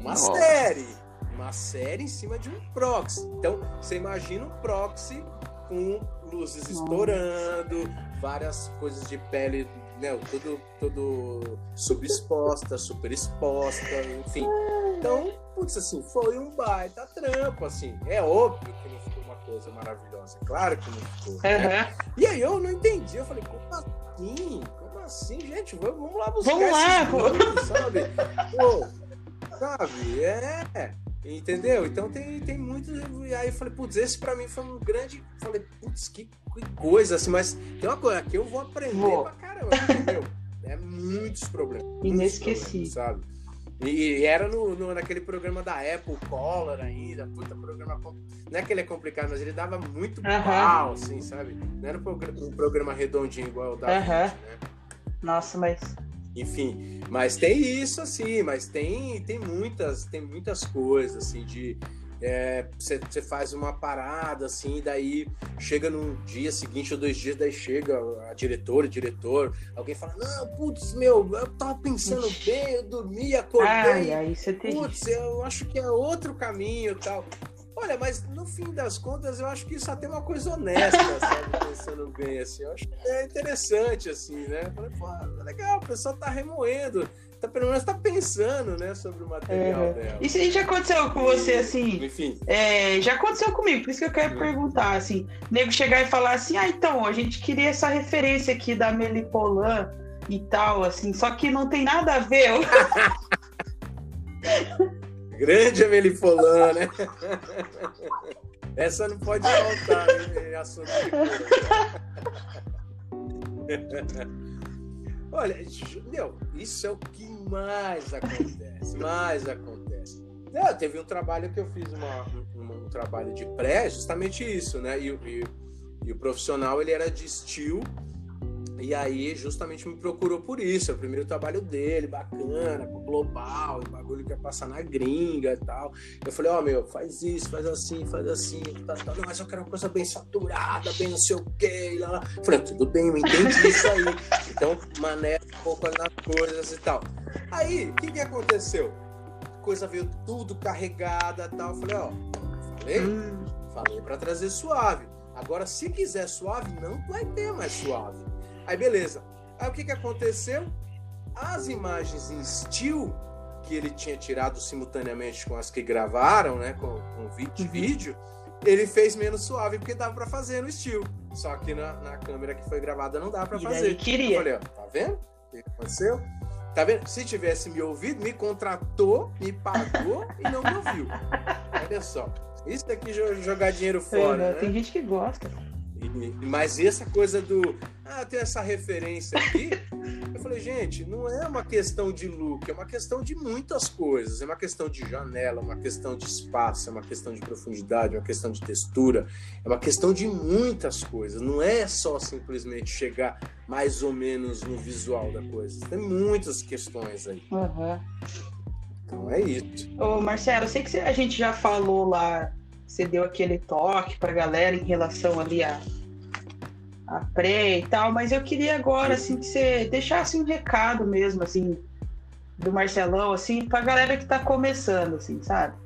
Uma Nossa. série. Uma série em cima de um proxy. Então, você imagina um proxy com luzes Nossa. estourando, várias coisas de pele, né, tudo, tudo subexposta, super exposta, enfim. Então, putz, assim, foi um baita trampo, assim. É óbvio que não ficou uma coisa maravilhosa, claro que não ficou. Uhum. Né? E aí eu não entendi, eu falei, como assim? Como assim, gente? Vamos lá buscar vamos lá, nomes, sabe? Pô, sabe? É. Entendeu? Então tem, tem muito. E aí eu falei, putz, esse pra mim foi um grande. Falei, putz, que, que coisa, assim, mas tem uma coisa, aqui eu vou aprender pra caramba, entendeu? É muitos problemas. Inesquecível. Sabe? E, era no, no, naquele programa da Apple Color ainda, puta programa. Não é que ele é complicado, mas ele dava muito uhum. pau, assim, sabe? Não era um programa, um programa redondinho igual o da uhum. né? Nossa, mas enfim, mas tem isso assim, mas tem tem muitas tem muitas coisas assim de você é, faz uma parada assim, daí chega no dia seguinte ou dois dias, daí chega a diretora, o diretor, alguém fala, não, putz, meu, eu tava pensando bem, eu dormi, acordei, Ai, tem... putz, eu acho que é outro caminho e tal. Olha, mas no fim das contas, eu acho que isso até é uma coisa honesta, sabe? Pensando bem, assim. Eu acho que é interessante, assim, né? Falei, pô, legal, o pessoal tá remoendo. Tá, pelo menos tá pensando, né, sobre o material é. dela. Isso já aconteceu com você, assim? Enfim. É, já aconteceu comigo, por isso que eu quero uhum. perguntar, assim. Nego chegar e falar assim, ah, então, a gente queria essa referência aqui da Melipolan e tal, assim, só que não tem nada a ver. Grande Amelie Polan, né? Essa não pode faltar em assunto Olha, meu, isso é o que mais acontece, mais acontece. Não, teve um trabalho que eu fiz uma, um, um trabalho de pré, justamente isso, né? E, e, e o profissional ele era de estilo e aí, justamente me procurou por isso. É o primeiro trabalho dele, bacana, global, o bagulho que ia passar na gringa e tal. Eu falei, ó, oh, meu, faz isso, faz assim, faz assim, tá, tá, não, mas eu quero uma coisa bem saturada, bem não sei o quê, lá, lá. Falei, tudo bem, eu entendi isso aí. Então, mané um pouco nas coisas e tal. Aí, o que que aconteceu? A coisa veio tudo carregada e tal. Eu falei, ó, falei, hum. falei pra trazer suave. Agora, se quiser suave, não vai ter mais suave. Aí beleza. Aí o que, que aconteceu? As imagens em still que ele tinha tirado simultaneamente com as que gravaram, né, com, com vídeo, uhum. vídeo, ele fez menos suave porque dava para fazer no still. Só que na, na câmera que foi gravada não dá para fazer. Ele queria. Eu falei, ó, tá vendo? O que aconteceu? Tá vendo? Se tivesse me ouvido, me contratou, me pagou e não me ouviu. Olha só. Isso daqui jogar dinheiro fora. É, né? Tem gente que gosta. Mas essa coisa do. Ah, tem essa referência aqui. Eu falei, gente, não é uma questão de look, é uma questão de muitas coisas. É uma questão de janela, é uma questão de espaço, é uma questão de profundidade, é uma questão de textura, é uma questão de muitas coisas. Não é só simplesmente chegar mais ou menos no visual da coisa. Tem muitas questões aí. Uhum. Então é isso. Ô, Marcelo, eu sei que a gente já falou lá você deu aquele toque para a galera em relação ali a, a pré e tal, mas eu queria agora assim que você deixasse um recado mesmo assim do Marcelão assim para a galera que está começando assim, sabe?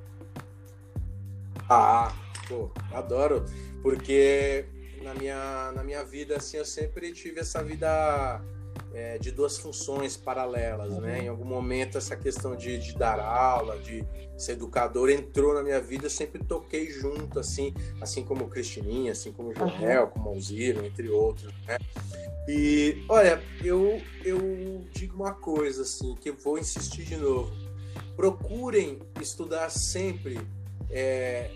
Ah, pô, adoro, porque na minha na minha vida assim eu sempre tive essa vida é, de duas funções paralelas, uhum. né? Em algum momento essa questão de, de, dar aula, de ser educador entrou na minha vida, eu sempre toquei junto, assim, assim como Cristininha, assim como Joel, uhum. como Alziro, entre outros, né? E, olha, eu, eu digo uma coisa, assim, que eu vou insistir de novo. Procurem estudar sempre é,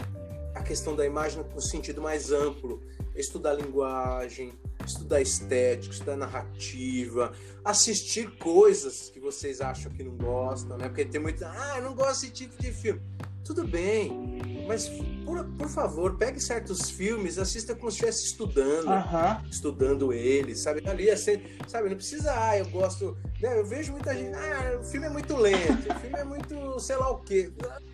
a questão da imagem no sentido mais amplo. Estudar linguagem, estudar estética, estudar narrativa, assistir coisas que vocês acham que não gostam, né? Porque tem muito, ah, eu não gosto desse tipo de filme. Tudo bem, mas por, por favor, pegue certos filmes, assista como se estivesse estudando, estudando eles, sabe? Ali, assim, sabe? Não precisa, ah, eu gosto. Né? Eu vejo muita gente, ah, o filme é muito lento, o filme é muito sei lá o quê.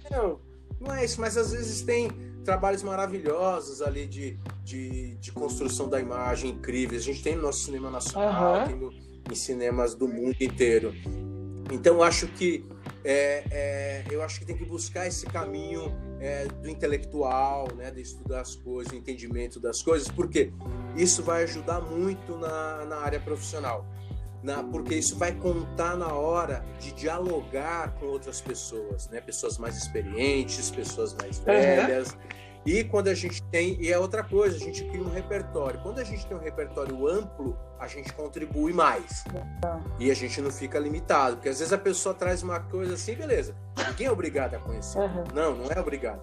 Não, não é isso, mas às vezes tem trabalhos maravilhosos ali de, de, de construção da imagem incríveis. A gente tem no nosso cinema nacional, Aham. tem no, em cinemas do mundo inteiro. Então, acho que é, é, eu acho que tem que buscar esse caminho é, do intelectual, né, de estudar as coisas, entendimento das coisas, porque isso vai ajudar muito na, na área profissional. Na, porque isso vai contar na hora de dialogar com outras pessoas, né? Pessoas mais experientes, pessoas mais velhas. E quando a gente tem, e é outra coisa, a gente cria um repertório. Quando a gente tem um repertório amplo, a gente contribui mais. E a gente não fica limitado, porque às vezes a pessoa traz uma coisa assim, beleza. Ninguém é obrigado a conhecer. Aham. Não, não é obrigado.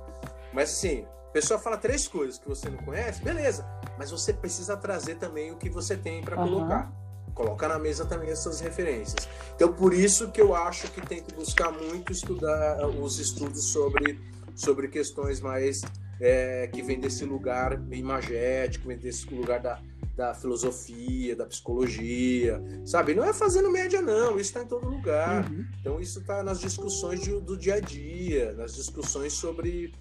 Mas assim, a pessoa fala três coisas que você não conhece, beleza. Mas você precisa trazer também o que você tem para Aham. colocar. Coloca na mesa também essas referências. Então, por isso que eu acho que tem que buscar muito estudar uh, os estudos sobre, sobre questões mais é, que vem desse lugar imagético, vem desse lugar da, da filosofia, da psicologia, sabe? Não é fazendo média, não, isso está em todo lugar. Uhum. Então, isso está nas discussões de- do dia a dia, nas discussões sobre,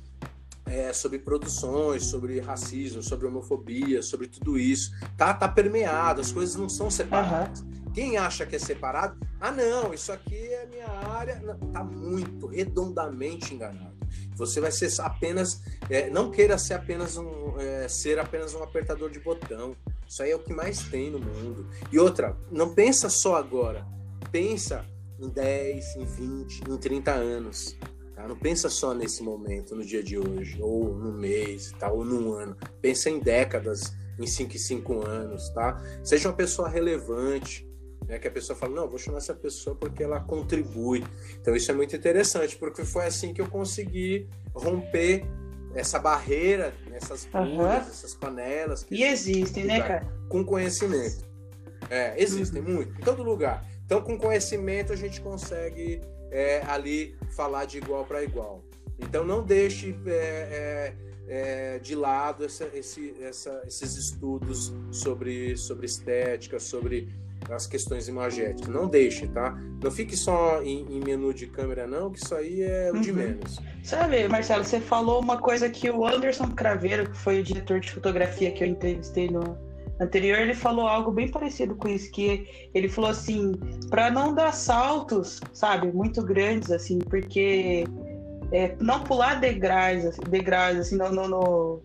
é, sobre produções, sobre racismo, sobre homofobia, sobre tudo isso. Tá, tá permeado, as coisas não são separadas. Quem acha que é separado, ah, não, isso aqui é minha área. Não, tá muito, redondamente enganado. Você vai ser apenas. é, não queira ser apenas um. é, ser apenas um apertador de botão. Isso aí é o que mais tem no mundo. E outra, não pensa só agora. Pensa em 10, em 20, em 30 anos. Tá? Não pensa só nesse momento, no dia de hoje, ou no mês, tá? ou num ano. Pensa em décadas, em 5 e 5 anos, tá? Seja uma pessoa relevante, né? Que a pessoa fala, não, vou chamar essa pessoa porque ela contribui. Então isso é muito interessante, porque foi assim que eu consegui romper essa barreira, essas Aham. bolhas, essas panelas. que E existem, né, cara? com conhecimento. É, existem muito, em todo lugar. Então, com conhecimento, a gente consegue é, ali falar de igual para igual. Então, não deixe é, é, é, de lado essa- esse- essa- esses estudos sobre, sobre estética, sobre as questões imagéticas. Não deixe, tá? Não fique só em, em menu de câmera, não, que isso aí é o de Uhum. menos. Sabe, Marcelo, você falou uma coisa que o Anderson Craveiro, que foi o diretor de fotografia que eu entrevistei no anterior, ele falou algo bem parecido com isso, que ele falou assim, para não dar saltos, sabe, muito grandes, assim, porque é, não pular degraus, assim, degraus, assim, no, no, no,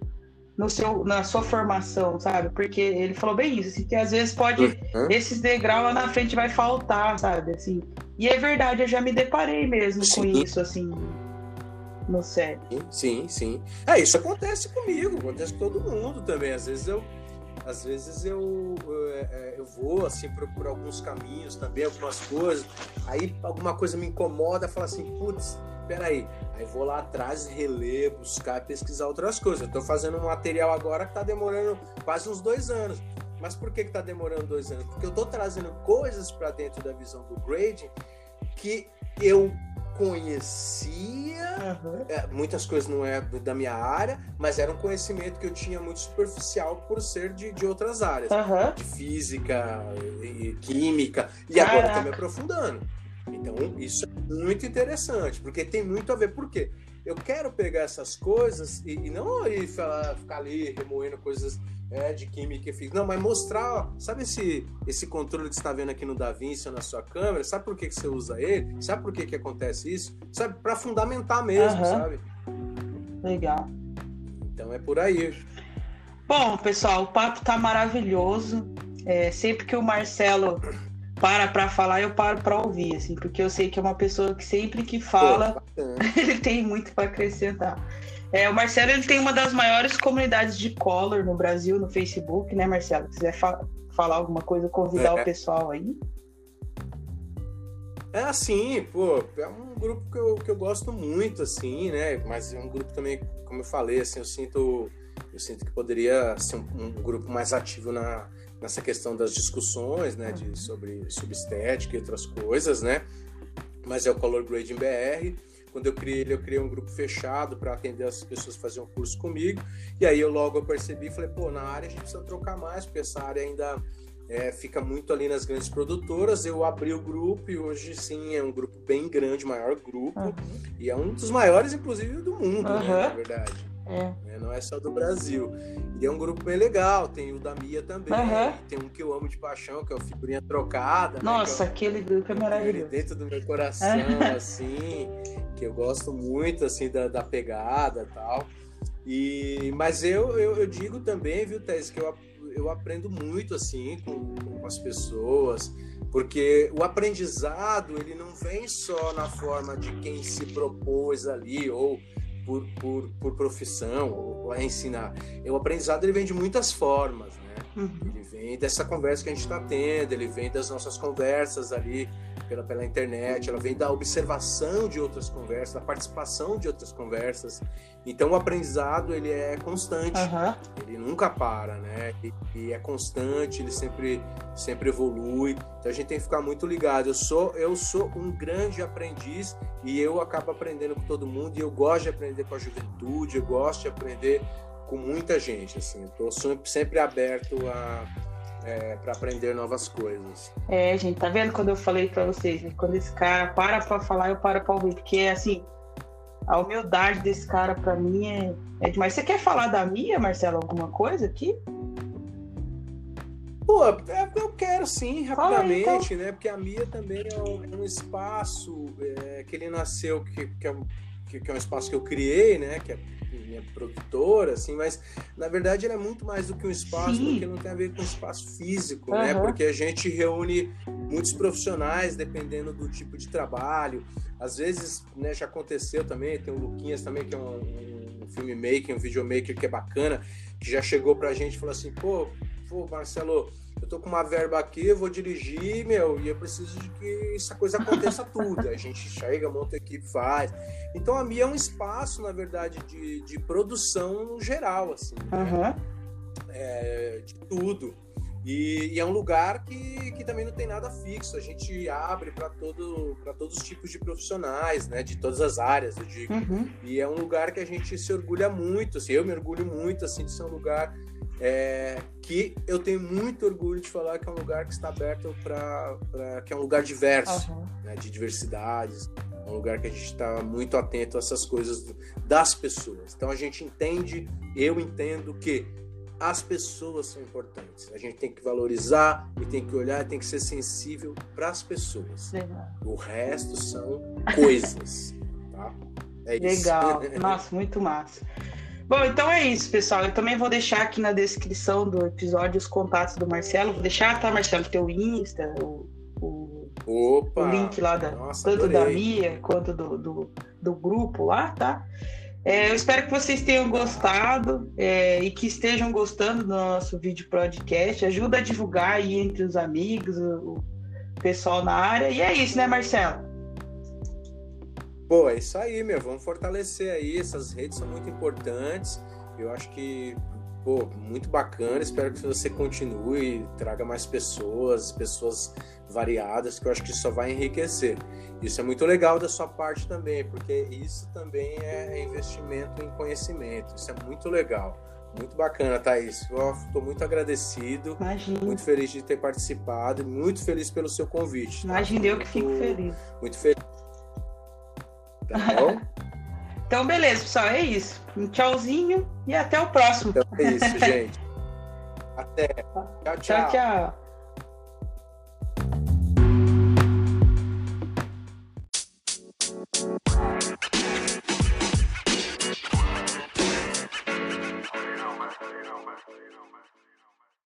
no seu, na sua formação, sabe? Porque ele falou bem isso, assim, que às vezes pode Uhum. esses degraus lá na frente vai faltar, sabe? Assim. E é verdade, eu já me deparei mesmo com Sim. isso, assim, no set. Sim, sim. É, isso acontece comigo, acontece com todo mundo também. Às vezes eu, às vezes eu, é, é, eu vou assim por, por alguns caminhos também, algumas coisas. Aí alguma coisa me incomoda, falo assim, putz, peraí. Aí vou lá atrás, reler, buscar, pesquisar outras coisas. Eu tô fazendo um material agora que tá demorando quase uns dois anos. Mas por que que tá demorando dois anos? Porque eu tô trazendo coisas para dentro da visão do grading que eu conhecia é, muitas coisas não é da minha área, mas era um conhecimento que eu tinha muito superficial por ser de, de outras áreas, Aham. de física, e, química, e agora Caraca. estou me aprofundando. Então, isso é muito interessante, porque tem muito a ver. Por quê? Eu quero pegar essas coisas e, e não ir falar- ficar ali remoendo coisas é, de química e física. Não, mas mostrar, ó, sabe esse, esse controle que você está vendo aqui no DaVinci ou na sua câmera? Sabe por que, que você usa ele? Sabe por que, que acontece isso? Sabe? Para fundamentar mesmo, Aham. sabe? Legal. Então é por aí. Bom, pessoal, o papo tá maravilhoso. É, sempre que o Marcelo para pra falar, eu paro pra ouvir, assim, porque eu sei que é uma pessoa que sempre que fala, Pô, ele tem muito para acrescentar. É, o Marcelo ele tem uma das maiores comunidades de color no Brasil, no Facebook, né, Marcelo? Se quiser fa- falar alguma coisa, convidar É. o pessoal aí. É assim, pô, é um grupo que eu, que eu gosto muito, assim, né? Mas é um grupo também, como eu falei, assim, eu sinto, eu sinto que poderia ser um, um grupo mais ativo na, nessa questão das discussões, né, de, sobre subestética e outras coisas, né? Mas é o Color Grading BR. Quando eu criei ele, eu criei um grupo fechado para atender as pessoas que faziam curso comigo. E aí eu logo eu percebi e falei, pô, na área a gente precisa trocar mais, porque essa área ainda é, fica muito ali nas grandes produtoras. Eu abri o grupo e hoje sim é um grupo bem grande, maior grupo. Uhum. E é um dos maiores, inclusive, do mundo, uhum. né, na verdade. É. Né? Não é só do Brasil. E é um grupo bem legal. Tem o da Mia também. Uhum. Tem um que eu amo de paixão, que é o Figurinha Trocada. Né? Nossa, né? aquele grupo é maravilhoso. Dentro do meu coração, assim. Que eu gosto muito, assim, da, da pegada tal. E, mas eu, eu, eu, digo também, viu, Tess, que eu, eu aprendo muito, assim, com, com as pessoas porque o aprendizado ele não vem só na forma de quem se propôs ali ou por, por, por profissão ou a ensinar. O aprendizado ele vem de muitas formas, né? Uhum. Ele vem dessa conversa que a gente está tendo, ele vem das nossas conversas ali pela, pela internet, ela vem da observação de outras conversas, da participação de outras conversas. Então o aprendizado ele é constante, uhum. ele nunca para, né? E, e, é constante, ele sempre sempre evolui. Então a gente tem que ficar muito ligado. Eu sou eu sou um grande aprendiz e eu acabo aprendendo com todo mundo e eu gosto de aprender com a juventude, eu gosto de aprender com muita gente. Assim, estou sempre aberto a é, para aprender novas coisas. É, gente, tá vendo quando eu falei para vocês, né? quando esse cara para para falar, eu paro para ouvir, porque assim, a humildade desse cara para mim é, é demais. Você quer falar da minha, Marcelo, alguma coisa aqui? Pô, é, eu quero sim, rapidamente, aí, então. né? Porque a Mia também é um, é um espaço é, que ele nasceu, que, que, é, que, é um espaço que eu criei, né? Que é minha produtora, assim, mas na verdade ela é muito mais do que um espaço, Sim. porque não tem a ver com espaço físico, uhum. né? Porque a gente reúne muitos profissionais dependendo do tipo de trabalho. Às vezes, né, já aconteceu também, tem o Luquinhas também, que é um, um filmmaker, um videomaker que é bacana, que já chegou pra gente e falou assim, pô, pô, Marcelo, eu tô com uma verba aqui, eu vou dirigir, meu, e eu preciso de que essa coisa aconteça tudo. A gente chega, monta a equipe, faz. Então a Mia é um espaço, na verdade, de, de produção no geral, assim, né? é, de tudo. E, e, é um lugar que, que também não tem nada fixo. A gente abre para todo, todos os tipos de profissionais, né? De todas as áreas, eu digo. Uhum. E é um lugar que a gente se orgulha muito. Assim, eu me orgulho muito assim, de ser um lugar é, que eu tenho muito orgulho de falar que é um lugar que está aberto para que é um lugar diverso, uhum. né, de diversidades, é um lugar que a gente está muito atento a essas coisas das pessoas. Então a gente entende, eu entendo que as pessoas são importantes. A gente tem que valorizar e tem que olhar, tem que ser sensível para as pessoas. Legal. O resto são coisas, tá? É Legal. Nossa, muito massa. Bom, então é isso, pessoal. Eu também vou deixar aqui na descrição do episódio os contatos do Marcelo. Vou deixar, tá, Marcelo? Teu Insta, o, o, Opa, o link lá da, nossa, tanto adorei. da Mia quanto do, do, do grupo lá, tá? É, eu espero que vocês tenham gostado é, e que estejam gostando do nosso vídeo podcast. Ajuda a divulgar aí entre os amigos, o, o pessoal na área. E é isso, né, Marcelo? Pô, é isso aí, meu. Vamos fortalecer aí. Essas redes são muito importantes. Eu acho que, pô, muito bacana. Espero que você continue, traga mais pessoas, pessoas variadas, que eu acho que isso só vai enriquecer. Isso é muito legal da sua parte também, porque isso também é investimento em conhecimento. Isso é muito legal. Muito bacana, Thaís. Estou muito agradecido. Imagina. Muito feliz de ter participado. Muito feliz pelo seu convite. Tá? Imagina, eu que fico feliz. Muito feliz. Tá bom? então, beleza, pessoal. É isso. Um tchauzinho e até o próximo. Então é isso, gente. Até. Tchau, tchau. tchau, tchau.